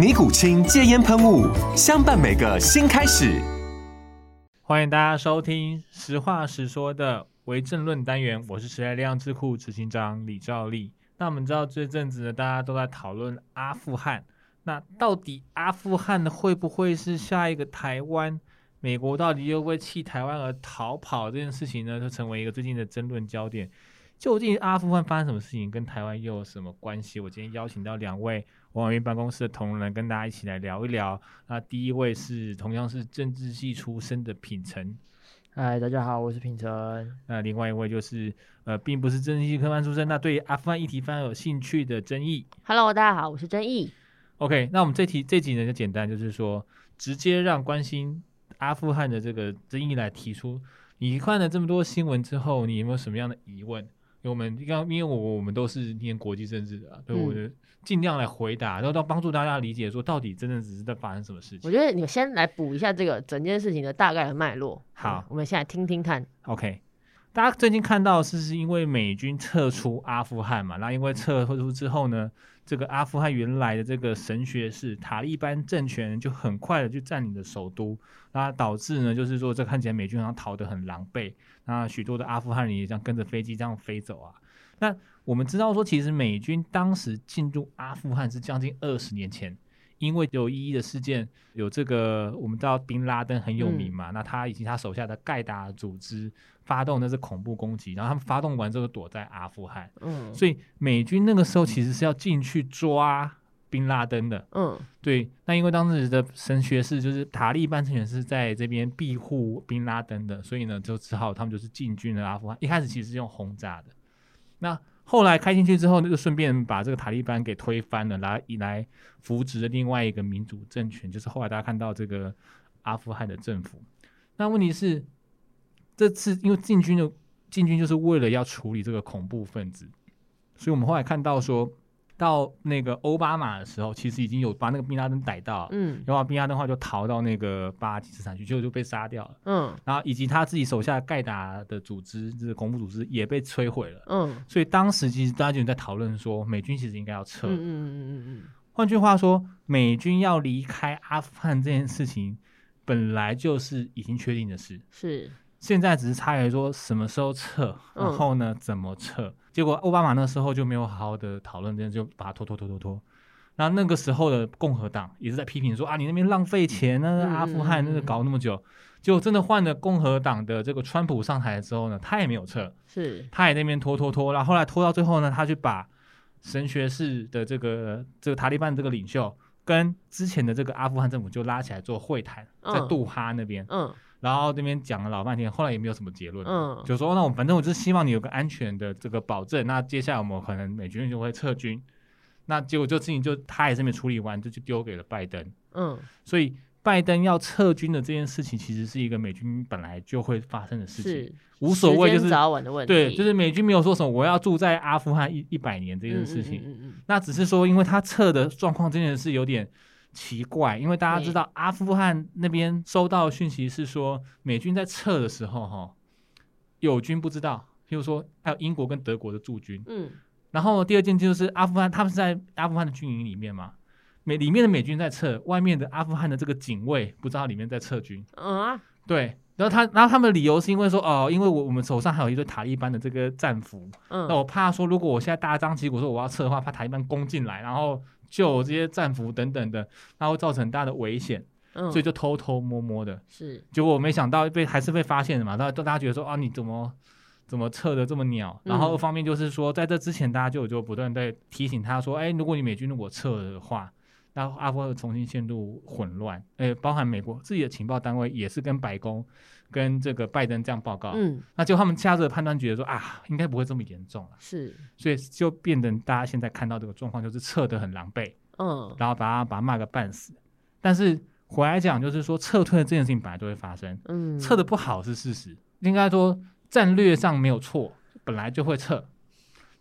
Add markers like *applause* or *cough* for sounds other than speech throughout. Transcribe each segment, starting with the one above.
尼古清戒烟喷雾，相伴每个新开始。欢迎大家收听《实话实说》的为政论单元，我是时代力量智库执行长李兆立。那我们知道这阵子呢，大家都在讨论阿富汗。那到底阿富汗，会不会是下一个台湾？美国到底又会弃台湾而逃跑这件事情呢，就成为一个最近的争论焦点。究竟阿富汗发生什么事情，跟台湾又有什么关系？我今天邀请到两位王婉諭办公室的同仁，跟大家一起来聊一聊。那第一位是同样是政治系出身的品成，嗨，大家好，我是品成。那另外一位就是呃，并不是政治系科班出身，那对阿富汗议题非常有兴趣的曾毅。Hello，大家好，我是曾毅。OK，那我们这题这集呢就简单，就是说直接让关心阿富汗的这个曾毅来提出。你看了这么多新闻之后，你有没有什么样的疑问？因为我们刚因为我我们都是念国际政治的，所以我就尽量来回答，然后到帮助大家理解说到底真的只是在发生什么事情。我觉得你先来补一下这个整件事情的大概的脉络。好，我们先来听听看。OK，大家最近看到是是因为美军撤出阿富汗嘛？那因为撤出之后呢，这个阿富汗原来的这个神学是塔利班政权就很快的就占领了首都，那导致呢就是说这看起来美军好像逃得很狼狈。那许多的阿富汗人也这样跟着飞机这样飞走啊。那我们知道说，其实美军当时进入阿富汗是将近二十年前，因为有一一的事件，有这个我们知道宾拉登很有名嘛，嗯、那他以及他手下的盖达组织发动那是恐怖攻击，然后他们发动完之后躲在阿富汗。嗯，所以美军那个时候其实是要进去抓。宾拉登的，嗯，对，那因为当时的神学士就是塔利班成员是在这边庇护宾拉登的，所以呢，就只好他们就是进军了阿富汗。一开始其实是用轰炸的，那后来开进去之后，那就顺便把这个塔利班给推翻了，来以来扶植了另外一个民主政权，就是后来大家看到这个阿富汗的政府。那问题是，这次因为进军的进军就是为了要处理这个恐怖分子，所以我们后来看到说。到那个奥巴马的时候，其实已经有把那个宾拉登逮到，嗯，然后宾拉登的话就逃到那个巴基斯坦去，结果就被杀掉了，嗯，然后以及他自己手下盖达的组织，这个恐怖组织也被摧毁了，嗯，所以当时其实大家就在讨论说，美军其实应该要撤，嗯嗯嗯嗯嗯，换句话说，美军要离开阿富汗这件事情本来就是已经确定的事，是。现在只是差在说什么时候撤，然后呢，怎么撤？嗯、结果奥巴马那时候就没有好好的讨论，这样就把它拖拖拖拖拖。那那个时候的共和党也是在批评说啊，你那边浪费钱呢，阿富汗那个搞那么久，结果真的换了共和党的这个川普上台之后呢，他也没有撤，是，他也那边拖拖拖，然后后来拖到最后呢，他就把神学士的这个这个塔利班这个领袖跟之前的这个阿富汗政府就拉起来做会谈，在杜哈那边，嗯。嗯然后这边讲了老半天，后来也没有什么结论。嗯，就说那我反正我就是希望你有个安全的这个保证。那接下来我们可能美军就会撤军。那结果这事情就他也是没处理完，就就丢给了拜登。嗯，所以拜登要撤军的这件事情，其实是一个美军本来就会发生的事情，是无所谓就是早晚的问题。对，就是美军没有说什么我要住在阿富汗一一百年这件事情。嗯嗯，嗯，嗯，那只是说，因为他撤的状况真的是有点。奇怪，因为大家知道阿富汗那边收到讯息是说，美军在撤的时候，哈，友军不知道，譬如说还有英国跟德国的驻军，嗯，然后第二件就是阿富汗，他们是在阿富汗的军营里面嘛，美里面的美军在撤，外面的阿富汗的这个警卫不知道里面在撤军，嗯啊，对，然后他，然后他们的理由是因为说，哦，因为我我们手上还有一堆塔利班的这个战俘，嗯，那我怕说，如果我现在大张旗鼓说我要撤的话，怕塔利班攻进来，然后。就这些战俘等等的，那会造成很大的危险。嗯，所以就偷偷摸摸的。是，结果我没想到被还是被发现了嘛，大家都大家觉得说啊，你怎么怎么测的这么鸟？然后二方面就是说，在这之前大家就有就不断在提醒他说，哎，如果你美军如果撤了的话。那阿富汗重新陷入混乱，诶，包含美国自己的情报单位也是跟白宫、跟这个拜登这样报告，嗯，那就他们下这个判断，觉得说啊，应该不会这么严重了，是，所以就变成大家现在看到这个状况，就是撤得很狼狈，嗯，然后把他把他骂个半死。但是回来讲，就是说撤退的这件事情本来就会发生，嗯，撤的不好是事实，应该说战略上没有错，本来就会撤，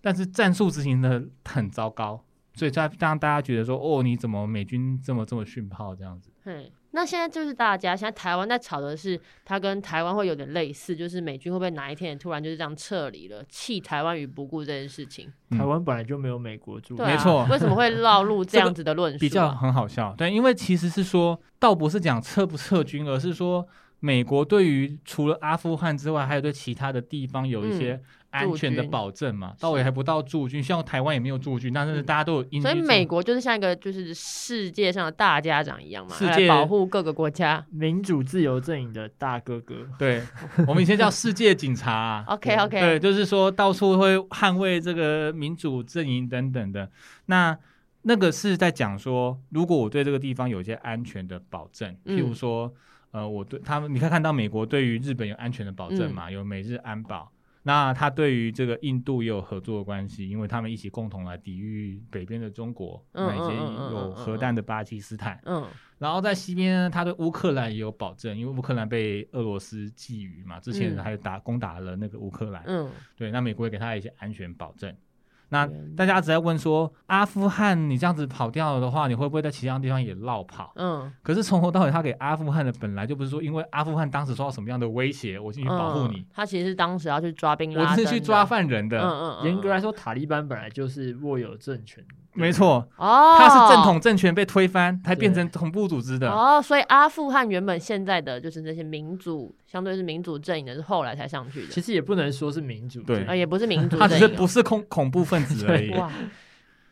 但是战术执行的很糟糕。所以，在让大家觉得说，哦，你怎么美军这么这么逊炮这样子？对，那现在就是大家现在台湾在吵的是，它跟台湾会有点类似，就是美军会不会哪一天突然就是这样撤离了，弃台湾于不顾这件事情？嗯、台湾本来就没有美国驻，啊、没错，为什么会绕路 *laughs* 这样子的论述、啊？比较很好笑，对，因为其实是说，倒不是讲撤不撤军，而是说。美国对于除了阿富汗之外，还有对其他的地方有一些安全的保证嘛？到也还不到驻军，像台湾也没有驻军，但是大家都有因。所以美国就是像一个就是世界上的大家长一样嘛，世界来保护各个国家民主自由阵营的大哥哥。对，*laughs* 我们以前叫世界警察啊。*laughs* OK OK，对，就是说到处会捍卫这个民主阵营等等的。那那个是在讲说，如果我对这个地方有一些安全的保证，譬如说。嗯呃，我对他们，你可以看到美国对于日本有安全的保证嘛，嗯、有美日安保。那他对于这个印度也有合作的关系，因为他们一起共同来抵御北边的中国，那些有核弹的巴基斯坦。嗯，然后在西边呢，他对乌克兰也有保证，因为乌克兰被俄罗斯觊觎嘛，之前还打攻打了那个乌克兰。嗯，对，那美国也给他一些安全保证。那大家一直在问说，阿富汗你这样子跑掉了的话，你会不会在其他地方也落跑？嗯，可是从头到尾，他给阿富汗的本来就不是说，因为阿富汗当时受到什么样的威胁，我进去保护你。他其实是当时要去抓兵，我是去抓犯人的。嗯嗯，严格来说，塔利班本来就是握有政权。没错，哦，他是正统政权被推翻，才变成恐怖组织的。哦，所以阿富汗原本现在的就是那些民主，相对是民主阵营的，是后来才上去的。其实也不能说是民主，对，啊，也不是民主，他只是不是恐恐怖分子而已。哇。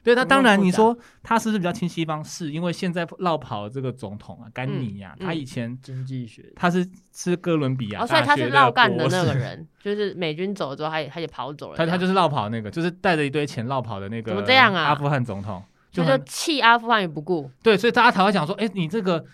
对，那当然，你说他是不是比较亲西方？是因为现在落跑的这个总统啊，甘尼呀，他以前经济学，他是是哥伦比亚，所以他是绕干的那个人，*laughs* 就是美军走了之后，他也他也跑走了。他他就是绕跑那个，就是带着一堆钱绕跑的那个。怎么这样啊？阿富汗总统就弃阿富汗于不顾。对，所以大家才会讲说，哎，你这个。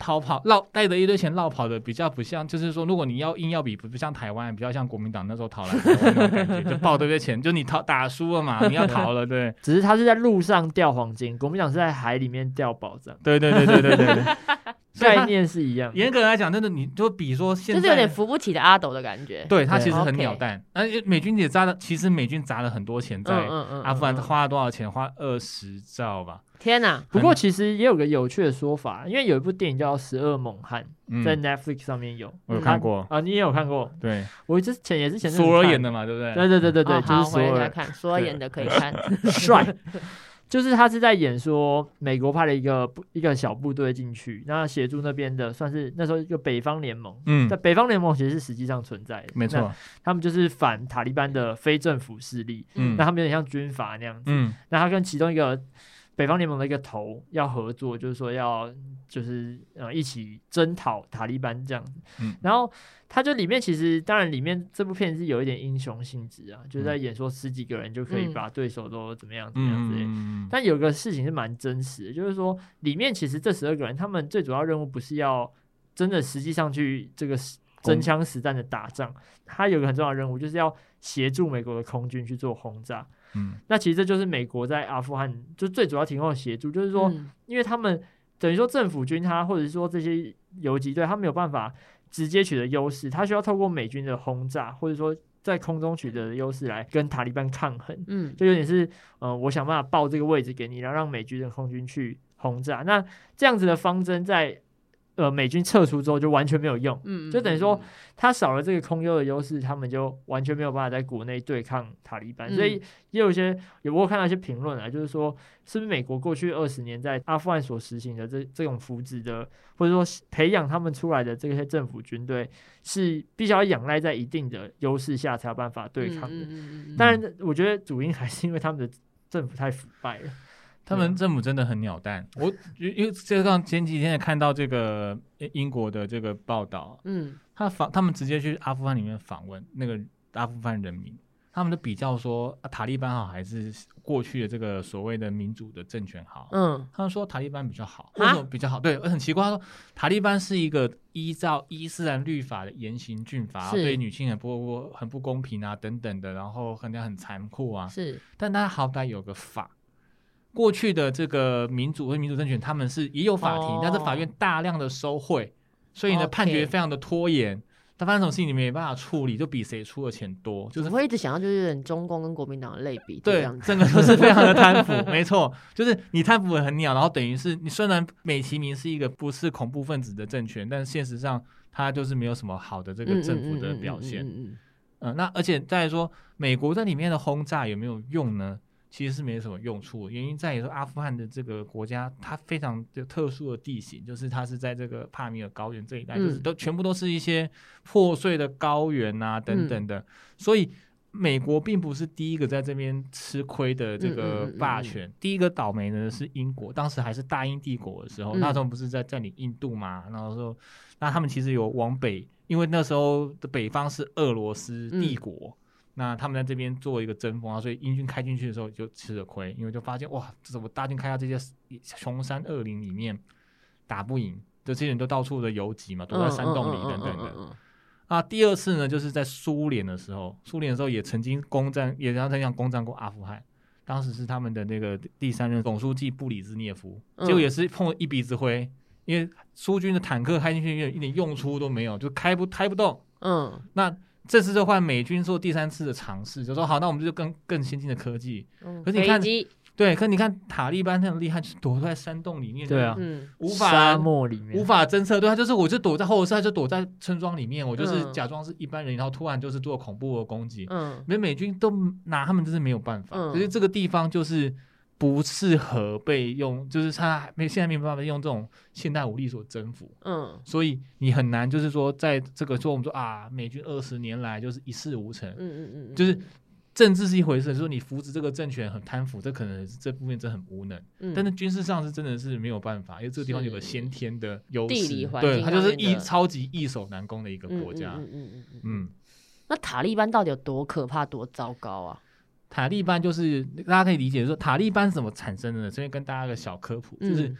逃跑绕带着一堆钱绕跑的比较不像，就是说，如果你要硬要比，不不像台湾，比较像国民党那时候逃来的那种感觉，就抱这堆钱，就你逃打输了嘛，你要逃了，对。只是他是在路上掉黄金，国民党是在海里面掉宝藏。对对对对对对，对。概念是一样，严格来讲，真的，你就比说现在，就是有点扶不起的阿斗的感觉。对，他其实很鸟蛋，而且美军也砸了，其实美军砸了很多钱在阿富汗，花了多少钱？花二十兆吧。天哪！不过其实也有个有趣的说法，因为有一部电影叫《十二猛汉》，在 Netflix 上面有，我有看过啊，你也有看过？对，我之前也是前索尔演的嘛，对不对？对对对对对，就是索尔看，索尔演的可以看，*laughs* 帅。就是他是在演说，美国派了一个一个小部队进去，那协助那边的算是那时候一个北方联盟。嗯，在北方联盟其实是实际上存在的，没错。他们就是反塔利班的非政府势力。嗯，那他们有点像军阀那样子。嗯，那他跟其中一个。北方联盟的一个头要合作，就是说要就是呃一起征讨塔利班这样子。嗯，然后他就里面其实当然里面这部片是有一点英雄性质啊，就在演说十几个人就可以把对手都怎么样怎么样之类。嗯，但有个事情是蛮真实的，就是说里面其实这十二个人他们最主要任务不是要真的实际上去这个真枪实弹的打仗，他有个很重要的任务就是要协助美国的空军去做轰炸。嗯，那其实这就是美国在阿富汗就最主要提供的协助，就是说，嗯、因为他们等于说政府军他或者是说这些游击队，他没有办法直接取得优势，他需要透过美军的轰炸，或者说在空中取得的优势来跟塔利班抗衡。嗯，就有点是，呃，我想办法报这个位置给你，然后让美军的空军去轰炸。那这样子的方针在。呃，美军撤出之后就完全没有用，嗯，就等于说他少了这个空优的优势，他们就完全没有办法在国内对抗塔利班。嗯、所以也有一些，有我看到一些评论啊，就是说，是不是美国过去二十年在阿富汗所实行的这这种扶植的，或者说培养他们出来的这些政府军队，是必须要仰赖在一定的优势下才有办法对抗的。当然，我觉得主因还是因为他们的政府太腐败了。他们政府真的很鸟蛋。我因为这刚前几天也看到这个英国的这个报道，嗯，他访他们直接去阿富汗里面访问那个阿富汗人民。他们的比较说，啊，塔利班好还是过去的这个所谓的民主的政权好？嗯，他们说塔利班比较好，为什么比较好？对，很奇怪，他说塔利班是一个依照伊斯兰律法的严刑峻法，对女性很不很不公平啊等等的，然后很很残酷啊。是，但他好歹有个法。过去的这个民主和民主政权，他们是也有法庭，哦，但是法院大量的收贿，所以呢，判决非常的拖延。他发生这种事情，你没办法处理，就比谁出的钱多。就是我会一直想要，就是中共跟国民党的类比，对，整个都是非常的贪腐，*laughs* 没错，就是你贪腐的很鸟，然后等于是你虽然美其名是一个不是恐怖分子的政权，但是现实上它就是没有什么好的这个政府的表现。嗯，那而且再来说，美国在里面的轰炸有没有用呢？其实是没什么用处，原因在于说阿富汗的这个国家，它非常的特殊的地形，就是它是在这个帕米尔高原这一带，嗯、就是都全部都是一些破碎的高原啊等等的，嗯、所以美国并不是第一个在这边吃亏的这个霸权，嗯嗯嗯。嗯、第一个倒霉的是英国，当时还是大英帝国的时候，嗯、那时候不是在占领印度嘛，然后说那他们其实有往北，因为那时候的北方是俄罗斯帝国。嗯那他们在这边做一个争锋啊，所以英军开进去的时候就吃了亏，因为就发现哇，这怎么大军开到这些穷山恶林里面打不赢，这些人都到处的游击嘛，躲在山洞里等等的。啊，第二次呢，就是在苏联的时候，苏联的时候也曾经攻占，也常常攻占过阿富汗，当时是他们的那个第三任总书记布里兹涅夫，结果也是碰了一鼻子灰，因为苏军的坦克开进去一点用处都没有，就开不开不动。嗯，那。这次就换美军做第三次的尝试，就说好，那我们就更更先进的科技。嗯、可是你看，对，可是你看塔利班那么厉害，就躲在山洞里面，对啊，无法沙漠里面。无法侦测，对啊，就是我就躲在后山，就躲在村庄里面，我就是假装是一般人，然后突然就是做恐怖的攻击。嗯，美美军都拿他们真是没有办法，所以、嗯、这个地方就是。不适合被用，就是他没现在没有办法用这种现代武力所征服，嗯，所以你很难，就是说在这个说我们说啊，美军二十年来就是一事无成，嗯嗯嗯，就是政治是一回事，就是说你扶持这个政权很贪腐，这可能这部分真的很无能，嗯，但是军事上是真的是没有办法，因为这个地方有个先天的优势，对，它就是易超级易守难攻的一个国家，嗯嗯嗯嗯。嗯，那塔利班到底有多可怕，多糟糕啊？塔利班就是大家可以理解说，塔利班是怎么产生的呢？这边跟大家个小科普，就是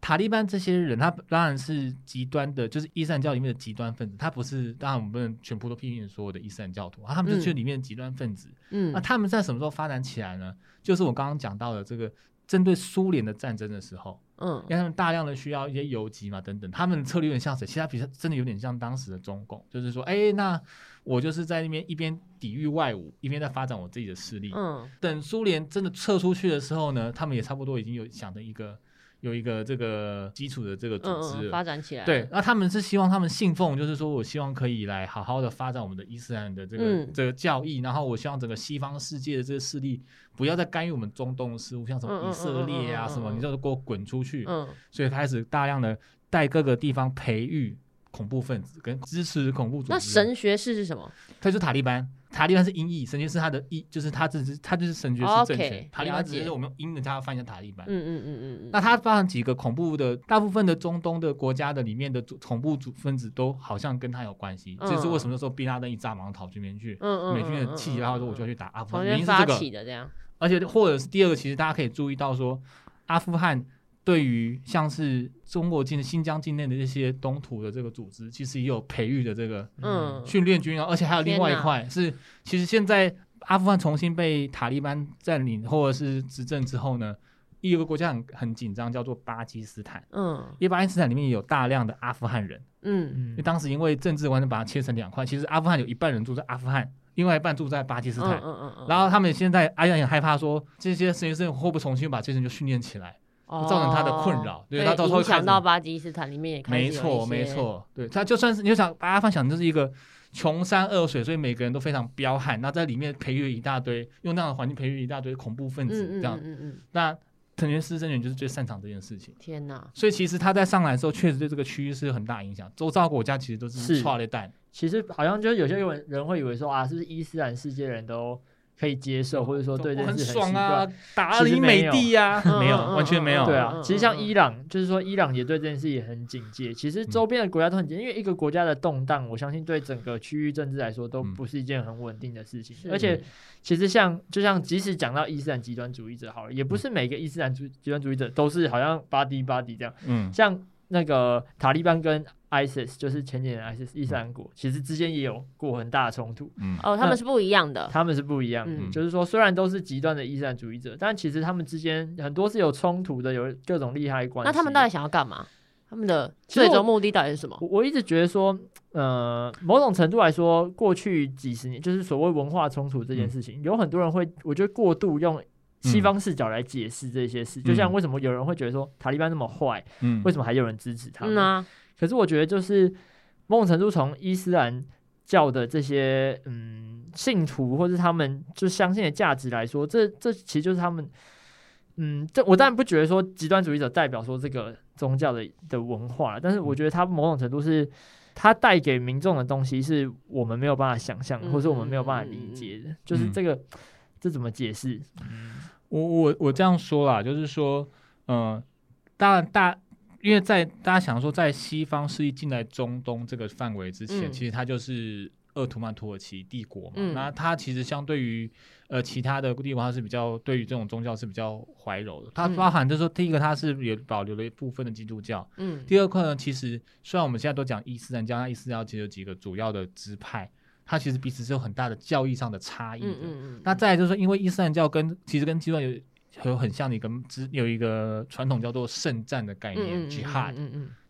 塔利班这些人，他当然是极端的，就是伊斯兰教里面的极端分子。他不是，当然我们不能全部都批评所有的伊斯兰教徒，他们就是里面的极端分子。嗯，那他们在什么时候发展起来呢？就是我刚刚讲到的这个针对苏联的战争的时候，嗯，因为他们大量的需要一些游击嘛，等等，他们策略有点像谁？其他比赛真的有点像当时的中共，就是说，哎，那。我就是在那边一边抵御外侮，一边在发展我自己的势力。嗯，等苏联真的撤出去的时候呢，他们也差不多已经有想的一个有一个这个基础的这个组织、嗯嗯、发展起来。对，那他们是希望他们信奉，就是说我希望可以来好好的发展我们的伊斯兰的这个、嗯、这个教义，然后我希望整个西方世界的这个势力不要再干预我们中东的事务，像什么以色列啊什么，你就给我滚出去。嗯，所以开始大量的在各个地方培育。恐怖分子跟支持恐怖组织。那神学士是什么？他就是塔利班。塔利班是音译，神学是他的译就是他只是他就是神学是政权。Oh, okay, 塔利班只是我们用英文叫他翻译成塔利班。嗯嗯嗯嗯。那他发现几个恐怖的，大部分的中东的国家的里面的恐怖组分子都好像跟他有关系。这、嗯、是为什么说宾拉登一炸马上逃这边去？嗯嗯。美军的气急败坏说我就要去打阿富汗，原因是这个。而且或者是第二个，其实大家可以注意到说，阿富汗。对于像是中国境、新疆境内的这些东土的这个组织，其实也有培育的这个嗯训练军啊，而且还有另外一块是，其实现在阿富汗重新被塔利班占领或者是执政之后呢，有个国家很很紧张，叫做巴基斯坦。嗯，因为巴基斯坦里面也有大量的阿富汗人。嗯嗯，因为当时因为政治完全把它切成两块，其实阿富汗有一半人住在阿富汗，另外一半住在巴基斯坦。嗯嗯嗯，嗯然后他们现在哎呀很害怕说这些实习生会不会重新把这些人就训练起来。造成他的困扰，对他到时候影响到巴基斯坦里面也没错没错，对他就算是你就想把阿富汗想就是一个穷山恶水，所以每个人都非常彪悍，那在里面培育一大堆，用那样的环境培育一大堆恐怖分子，这样，嗯嗯那藤原丝真人就是最擅长这件事情。天哪！所以其实他在上来的时候，确实对这个区域是有很大影响，周遭国家其实都是剉咧等。其实好像就是有些人人会以为说啊，是不是伊斯兰世界人都可以接受，或者说对这件事很爽啊，打你美帝呀，没有，完全没有。对啊，其实像伊朗，就是说伊朗也对这件事也很警戒。其实周边的国家都很警戒，因为一个国家的动荡，我相信对整个区域政治来说都不是一件很稳定的事情。而且，其实像就像即使讲到伊斯兰极端主义者好了，也不是每个伊斯兰主极端主义者都是好像巴迪巴迪这样。嗯，像那个塔利班跟。ISIS 就是前几年 ISIS 伊斯兰国，其实之间也有过很大的冲突。嗯，哦，他们是不一样的。他们是不一样，嗯，就是说虽然都是极端的伊斯兰主义者，但其实他们之间很多是有冲突的，有各种利害关系。那他们到底想要干嘛？他们的最终目的到底是什么？我，我一直觉得说，呃，某种程度来说，过去几十年就是所谓文化冲突这件事情，嗯，有很多人会，我觉得过度用西方视角来解释这些事，嗯，就像为什么有人会觉得说塔利班那么坏，嗯，为什么还有人支持他们？嗯啊可是我觉得，就是某种程度，从伊斯兰教的这些嗯信徒，或是他们就相信的价值来说，这这其实就是他们嗯，这我当然不觉得说极端主义者代表说这个宗教的的文化，但是我觉得他某种程度是他带给民众的东西，是我们没有办法想象，或是我们没有办法理解的，就是这个这怎么解释？嗯，我我我这样说啦，就是说，嗯，当然大。因为在大家想说，在西方势力进来中东这个范围之前，嗯、其实它就是鄂图曼土耳其帝国嘛。嗯、那它其实相对于呃其他的地方，它是比较对于这种宗教是比较怀柔的。它包含就是说，第一个它是也保留了一部分的基督教。嗯。第二块呢，其实虽然我们现在都讲伊斯兰教，那伊斯兰教其实有几个主要的支派，它其实彼此是有很大的教义上的差异的。嗯嗯嗯。那再来就是说，因为伊斯兰教跟其实跟基督教有。有很像的一个只有一个传统叫做圣战的概念，Jihad，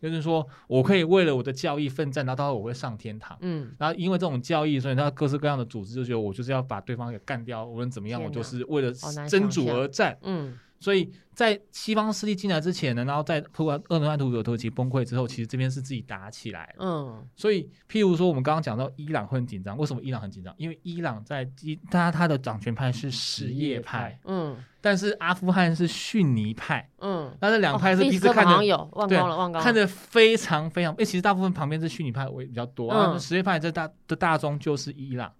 就是说我可以为了我的教义奋战，然后到时候我会上天堂。嗯，然后因为这种教义，所以他各式各样的组织就觉得我就是要把对方给干掉，无论怎么样，我就是为了真主而战。嗯。所以在西方势力进来之前呢，然后在突然鄂图曼土耳其崩溃之后，其实这边是自己打起来。嗯，所以譬如说我们刚刚讲到伊朗会很紧张，为什么伊朗很紧张？因为伊朗在伊他他的掌权派是什叶派，嗯，但是阿富汗是逊尼派，嗯，那这两派是彼此看的，对，看着非常非常，哎，其实大部分旁边是逊尼派为比较多，啊，什叶派在大的大宗就是伊朗，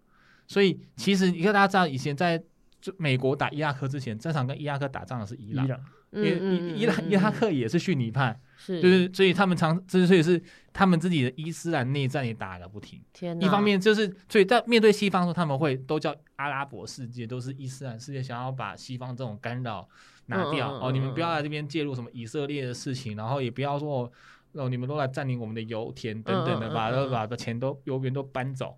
所以其实你看大家知道以前在。就美国打伊拉克之前，正常跟伊拉克打仗的是伊朗，因为伊伊拉伊拉克也是逊尼派，是，就是所以他们常，之所以是他们自己的伊斯兰内战也打个不停。天哪！一方面就是，所以在面对西方说他们会都叫阿拉伯世界，都是伊斯兰世界，想要把西方这种干扰拿掉。哦，你们不要来这边介入什么以色列的事情，然后也不要说哦，你们都来占领我们的油田等等的，把都把把钱都油源都搬走。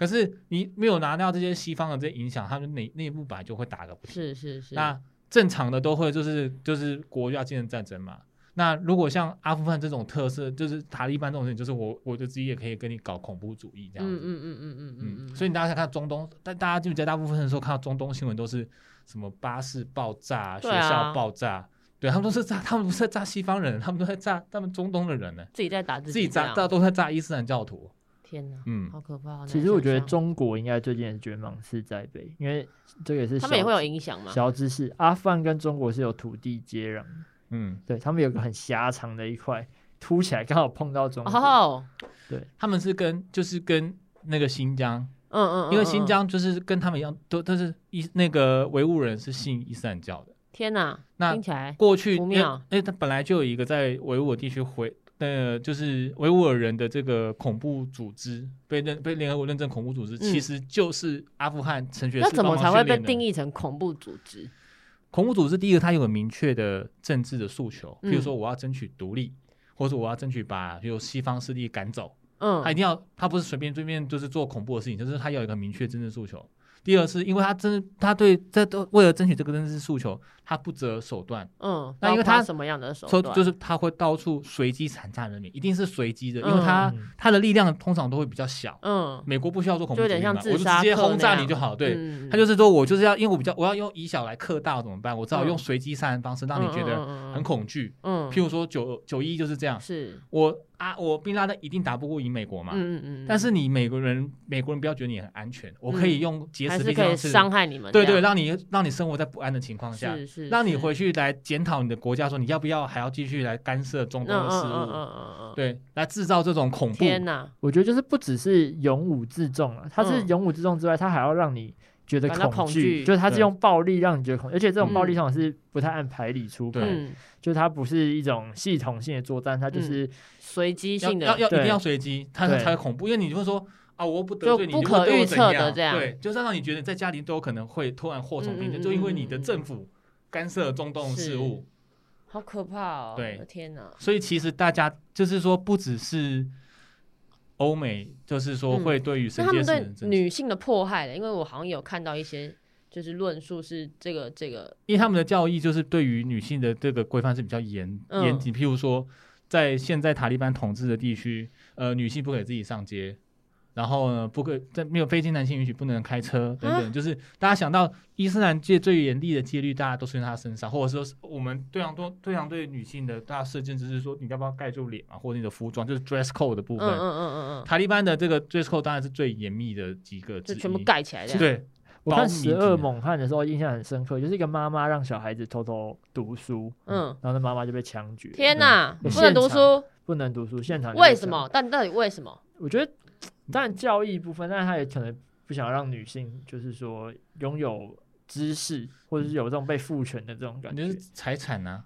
可是你没有拿掉这些西方的这些影响，他们内内部本来就会打个不停。是是是。那正常的都会就是就是国家进行战争嘛。那如果像阿富汗这种特色，就是塔利班这种事情，就是我我就自己也可以跟你搞恐怖主义这样子。嗯嗯嗯嗯嗯嗯嗯。所以你大家看中东，但大家就在大部分的时候看到中东新闻都是什么巴士爆炸、学校爆炸，对他们都是炸，他们不是在炸西方人，他们都在炸他们中东的人呢。自己在打自己，自己炸，大家都在炸伊斯兰教徒。天呐，嗯，好可怕。其实我觉得中国应该最近也是觉得芒刺在背，因为这个也是他们也会有影响吗？小知识，阿富汗跟中国是有土地接壤，嗯，对他们有个很狭长的一块凸起来，刚好碰到中国。哦，对，他们是跟就是跟那个新疆，嗯嗯，因为新疆就是跟他们一样，都都是伊那个维吾尔人是信伊斯兰教的。天呐，那听起来过去因为他本来就有一个在维吾尔地区回。呃，就是维吾尔人的这个恐怖组织被认被联合国认证恐怖组织，嗯、其实就是阿富汗陈学士。那怎么才会被定义成恐怖组织？恐怖组织第一个，它有个明确的政治的诉求，比如说我要争取独立，嗯、或者我要争取把比如西方势力赶走。嗯，他一定要，他不是随便随便就是做恐怖的事情，就是他有一个明确政治诉求。第二是因为他真，他对这都为了争取这个政治诉求，他不择手段。嗯，那因为他什么样的手段？就是他会到处随机残杀人民，一定是随机的，因为他他的力量通常都会比较小。嗯，美国不需要做恐怖主义嘛，我就直接轰炸你就好。对，他就是说我就是要，因为我比较我要用以小来克大怎么办？我只好用随机杀人方式让你觉得很恐惧。嗯，譬如说九九一就是这样。是我。啊，我宾拉登一定打不过赢美国嘛？嗯嗯，但是你美国人，美国人不要觉得你很安全，我可以用劫持的方式伤害你们。对对，让你让你生活在不安的情况下，是是，让你回去来检讨你的国家，说你要不要还要继续来干涉中东的事务？嗯嗯嗯嗯，对，来制造这种恐怖。天哪，我觉得就是不只是勇武自重了，他是勇武自重之外，他还要让你觉得恐惧，就是他是用暴力让你觉得恐惧，而且这种暴力上是不太按牌理出牌，嗯、就是它不是一种系统性的作战，它就是随机性的，要要一定要随机，它才恐怖，因为你就会说啊，我不得罪你，不可预测的这样，对，就是让你觉得在家里都有可能会突然祸从天降，就因为你的政府干涉中东事务，好可怕哦，对，天哪，所以其实大家就是说，不只是。欧美就是说会对于神界是对女性的迫害的，因为我好像有看到一些就是论述是这个这个，因为他们的教义就是对于女性的这个规范是比较严严谨，譬如说在现在塔利班统治的地区，呃，女性不可以自己上街。然后呢，不可在没有非经男性允许不能开车等等，就是大家想到伊斯兰界最严厉的戒律，大家都是在他身上，或者说我们对常多对常对女性的大家设限，只是说你要不要盖住脸啊，或者你的服装，就是 dress code 的部分。嗯嗯嗯嗯。塔利班的这个 dress code 当然是最严密的几个，就全部盖起来的。对，我看十二猛汉的时候印象很深刻，就是一个妈妈让小孩子偷偷读书，嗯，然后那妈妈就被枪决。天哪，不能读书，不能读书，现场为什么？但到底为什么？我觉得。当然教育部分，但是他也可能不想让女性，就是说拥有知识，或者是有这种被赋权的这种感觉，就是财产啊，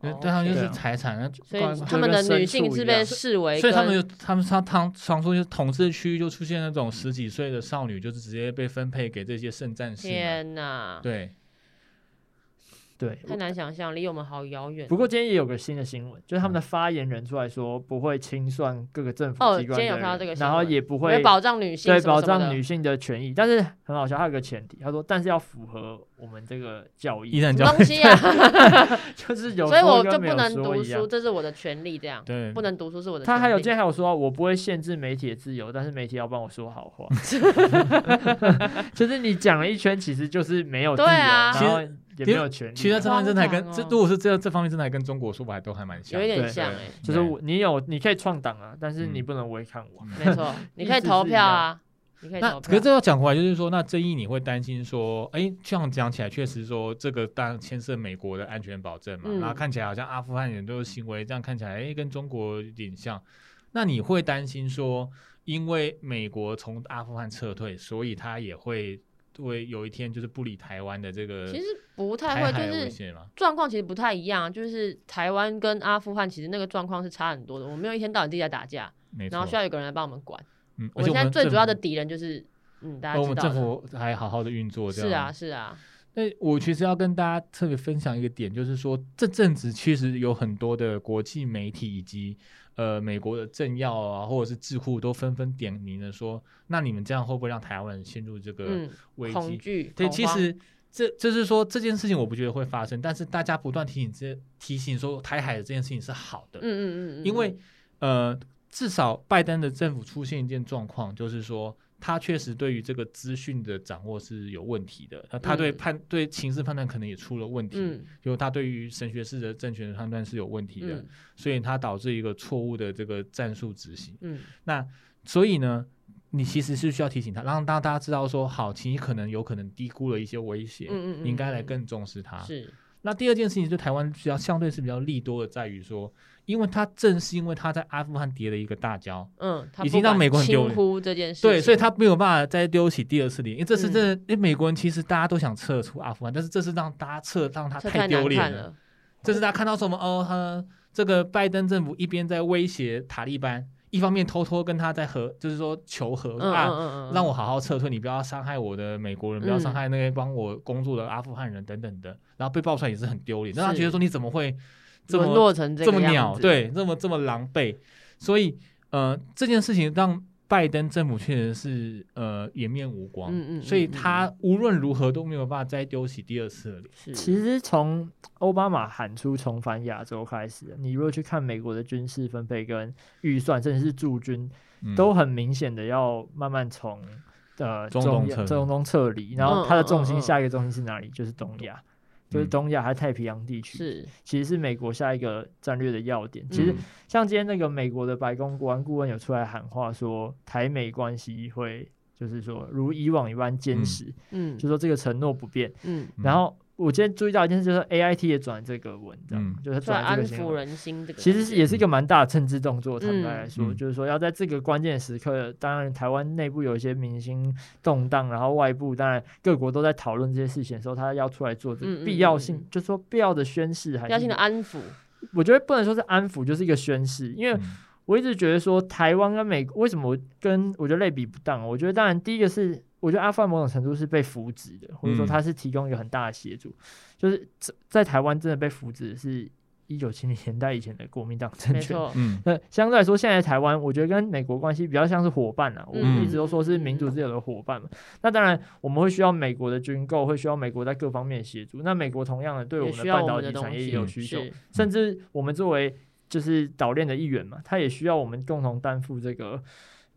对，对他们就是财产，啊、所以他们的女性是被视为，所以他们就他们他他常说，就是统治区就出现那种十几岁的少女，就是直接被分配给这些圣战士。天哪，对。对，太难想象，离我们好遥远。不过今天也有个新的新闻，就是他们的发言人出来说不会清算各个政府机关，哦，今天有看到这个新闻，然后也不会保障女性，对，保障女性的权益。但是很好笑，还有个前提，他说，但是要符合我们这个教义，什么东西啊？*laughs* *laughs* 就是有，所以我就不能读书，这是我的权利，这样对，不能读书是我的。他还有今天还有说，我不会限制媒体的自由，但是媒体要帮我说好话。*laughs* 就是你讲了一圈，其实就是没有自由，然后。也没有权利。其实这方面真的还跟这，如果是这这方面真的还跟中国说法都还蛮像，有点像哎。就是你有你可以创党啊，但是你不能违抗我。没错，*laughs* 你可以投票啊，你可以投票。可是这要讲回来，就是说，那争议你会担心说，哎，这样讲起来确实说这个当然牵涉美国的安全保证嘛，然后看起来好像阿富汗人都有行为这样看起来，哎，跟中国有点像。那你会担心说，因为美国从阿富汗撤退，所以他也会。会有一天就是不理台湾的这个，其实不太会，就是状况其实不太一样。就是台湾跟阿富汗其实那个状况是差很多的。我们没有一天到晚自己在打架，然后需要有个人来帮我们管。嗯，我现在最主要的敌人就是，嗯，大家知道我们政府还好好的运作，这样。是啊，是啊。那我其实要跟大家特别分享一个点，就是说这阵子其实有很多的国际媒体以及。呃，美国的政要啊，或者是智库都纷纷点名了，说，那你们这样会不会让台湾人陷入这个危机？恐惧。对，其实这就是说这件事情，我不觉得会发生，但是大家不断提醒这提醒说，台海的这件事情是好的。嗯嗯嗯。因为呃，至少拜登的政府出现一件状况，就是说。他确实对于这个资讯的掌握是有问题的，他对判、嗯、对情势判断可能也出了问题，嗯、就他对于神学式的政权的判断是有问题的，嗯、所以他导致一个错误的这个战术执行。嗯，那所以呢，你其实是需要提醒他，让大家知道说，好，其实可能有可能低估了一些威胁，嗯嗯嗯，你应该来更重视它。是。那第二件事情，就台湾比较相对是比较利多的，在于说。因为他正是因为他在阿富汗跌了一个大跤，嗯，已经让美国很丢脸这件事，对，所以他没有办法再丢起第二次脸，因为这次真的，因为美国人其实大家都想撤出阿富汗，但是这次让大家撤，让他太丢脸了。这是大家看到什么？哦，他这个拜登政府一边在威胁塔利班，一方面偷偷跟他在和，就是说求和啊，让我好好撤退，你不要伤害我的美国人，不要伤害那些帮我工作的阿富汗人等等的，然后被爆出来也是很丢脸，让他觉得说你怎么会？这么落成这，这么鸟，对，这么这么狼狈，所以呃，这件事情让拜登政府确实是呃颜面无光，嗯嗯，嗯嗯，所以他无论如何都没有办法再丢起第二次了。是其实从奥巴马喊出重返亚洲开始，你如果去看美国的军事分配跟预算，甚至是驻军，嗯、都很明显的要慢慢从呃中东撤中东撤离，然后它的重心下一个重心是哪里？就是东亚。就是东亚还是太平洋地区，是。其实是美国下一个战略的要点。其实像今天那个美国的白宫国安顾问有出来喊话说，台美关系会就是说如以往一般坚实，嗯，就说这个承诺不变，嗯。然后我今天注意到一件事，就是 A I T 也转这个文章，嗯、就是转安抚人心这个，其实是也是一个蛮大的政治动作。坦白来说，嗯、就是说要在这个关键时刻，当然台湾内部有一些明星动荡，然后外部当然各国都在讨论这些事情的时候，他要出来做这个必要性，嗯嗯嗯、就是说必要的宣誓，还是必要性的安抚。我觉得不能说是安抚，就是一个宣誓，因为我一直觉得说台湾跟美国为什么跟我觉得类比不当？我觉得当然第一个是。我觉得阿富汗某种程度是被扶植的，或者说他是提供一个很大的协助，嗯、就是在台湾真的被扶植的是一九七零年代以前的国民党政权。嗯，那相对来说，现在台湾我觉得跟美国关系比较像是伙伴啊，我们一直都说是民主自由的伙伴嘛。嗯、那当然我们会需要美国的军购，会需要美国在各方面协助。那美国同样的对我们的半导体产业也有需求，甚至我们作为就是岛链的一员嘛，他也需要我们共同担负这个。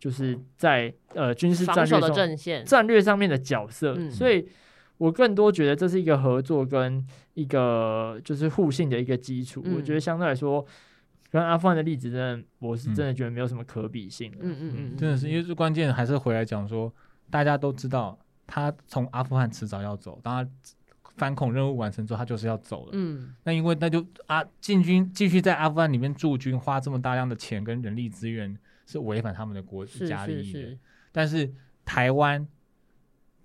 就是在呃军事战略上战略上面的角色，嗯、所以我更多觉得这是一个合作跟一个就是互信的一个基础。嗯、我觉得相对来说，跟阿富汗的例子，真的我是真的觉得没有什么可比性。嗯嗯嗯，真的是因为最关键还是回来讲说，大家都知道他从阿富汗迟早要走，当他反恐任务完成之后，他就是要走了。嗯，那因为那就啊进军继续在阿富汗里面驻军，花这么大量的钱跟人力资源。是违反他们的国家利益的，是是是，但是台湾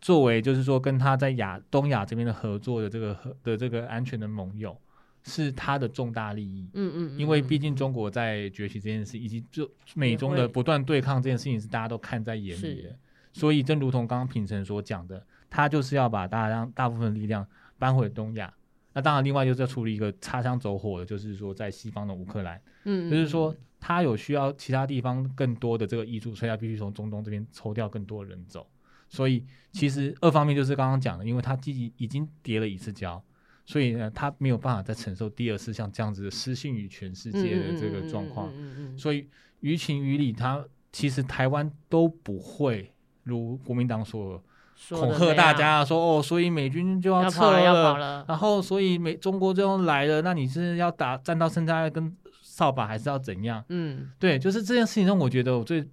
作为就是说跟他在亚东亚这边的合作的这个和的这个安全的盟友，是他的重大利益。嗯嗯，嗯，因为毕竟中国在崛起这件事，以及就美中的不断对抗这件事情，是大家都看在眼里的。所以，正如同刚刚品成所讲的，他就是要把大量大部分力量搬回东亚。那当然，另外就是要处理一个擦枪走火的，就是说在西方的乌克兰，嗯，就是说。他有需要其他地方更多的这个挹注，所以他必须从中东这边抽调更多人走。所以其实二方面就是刚刚讲的，因为他积极已经跌了一次跤，所以呢，他没有办法再承受第二次像这样子失信于全世界的这个状况。所以于情于理，他其实台湾都不会如国民党所恐吓大家说哦，所以美军就要撤了，然后所以美中国就要来了，那你是要打战到现在跟。扫把还是要怎样？嗯，对，就是这件事情中，我觉得我最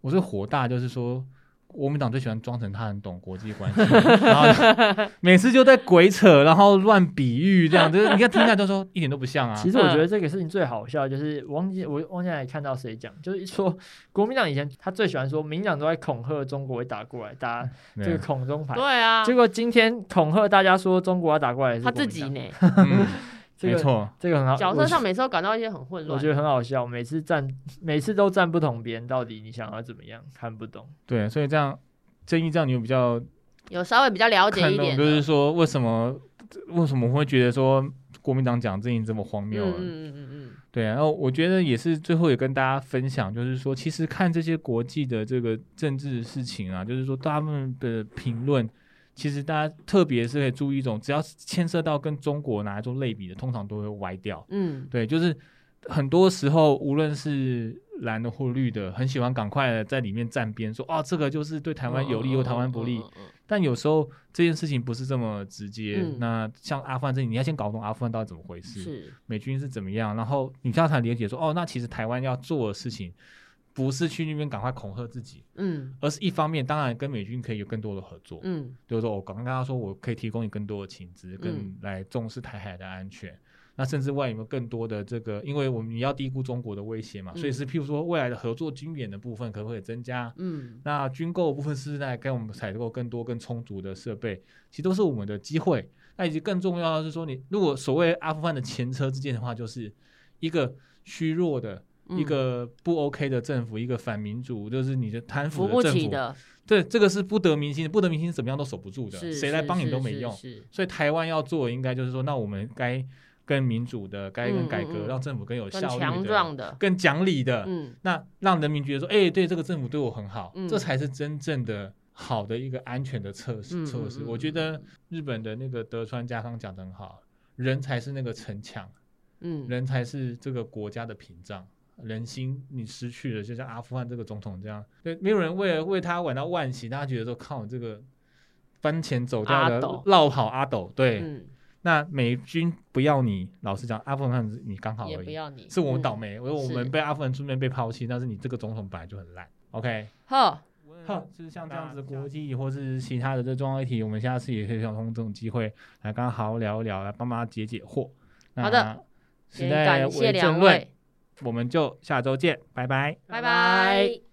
我最火大，就是说国民党最喜欢装成他很懂国际关系，然后 *laughs* 每次就在鬼扯，然后乱比喻，这样就是你看听下就说一点都不像啊。其实我觉得这个事情最好笑，就是忘记我忘记还看到谁讲，就是说国民党以前他最喜欢说民进党都在恐吓中国会打过来，打这个恐中牌。对啊，结果今天恐吓大家说中国要打过来，是他自己呢。*laughs* 这个、没错，这个很好。角色上每次都感到一些很混乱，我觉得很好笑。每次站，每次都站不同边，到底你想要怎么样？看不懂。对，所以这样，正义这样，你有比较有稍微比较了解一点，就是说为什么为什么会觉得说国民党讲正义这么荒谬？嗯嗯嗯嗯。对，然后我觉得也是最后也跟大家分享，就是说其实看这些国际的这个政治事情啊，就是说他们的评论。其实大家特别是可以注意一种，只要牵涉到跟中国拿来做类比的，通常都会歪掉。嗯，对，就是很多时候无论是蓝的或绿的，很喜欢赶快的在里面站边，说哦，这个就是对台湾有利，又台湾不利。但有时候这件事情不是这么直接。嗯、那像阿富汗这里，你要先搞懂阿富汗到底怎么回事，是美军是怎么样，然后你这样才理解说，哦，那其实台湾要做的事情。不是去那边赶快恐吓自己，嗯，而是一方面，当然跟美军可以有更多的合作，嗯，就是说我刚刚跟他说，我可以提供你更多的情资，更来重视台海的安全。嗯、那甚至外有没有更多的这个，因为我们你要低估中国的威胁嘛，嗯、所以是譬如说未来的合作军演的部分可不可以增加？嗯，那军购部分是在给我们采购更多更充足的设备？其实都是我们的机会。那以及更重要的是说，你如果所谓阿富汗的前车之鉴的话，就是一个虚弱的。一个不 OK 的政府，嗯、一个反民主，就是你的贪腐的政府，的对，这个是不得民心，不得民心怎么样都守不住的，谁来帮你都没用。所以台湾要做，应该就是说，那我们该跟民主的，该跟改革，让政府更有效率的、更强壮的、更讲理的，嗯、那让人民觉得说，哎、欸，对这个政府对我很好，嗯、这才是真正的好的一个安全的测试。嗯、测试，我觉得日本的那个德川家康讲的很好，人才是那个城墙，嗯，人才是这个国家的屏障。人心你失去了，就像阿富汗这个总统这样，对，没有人为了为他玩到万幸，大家觉得说靠这个翻钱走掉的，绕跑阿斗，对，那美军不要你，老实讲，阿富汗你刚好而已，不要你，是我们倒霉，因为我们被阿富汗出面被抛弃，但是你这个总统本来就很烂，OK，好，好，就是像这样子国际或是其他的这重要议题，我们下次也可以想通过这种机会来刚好聊一聊，来帮忙解解惑。好的，现在感谢两位。我们就下周见拜拜。拜拜。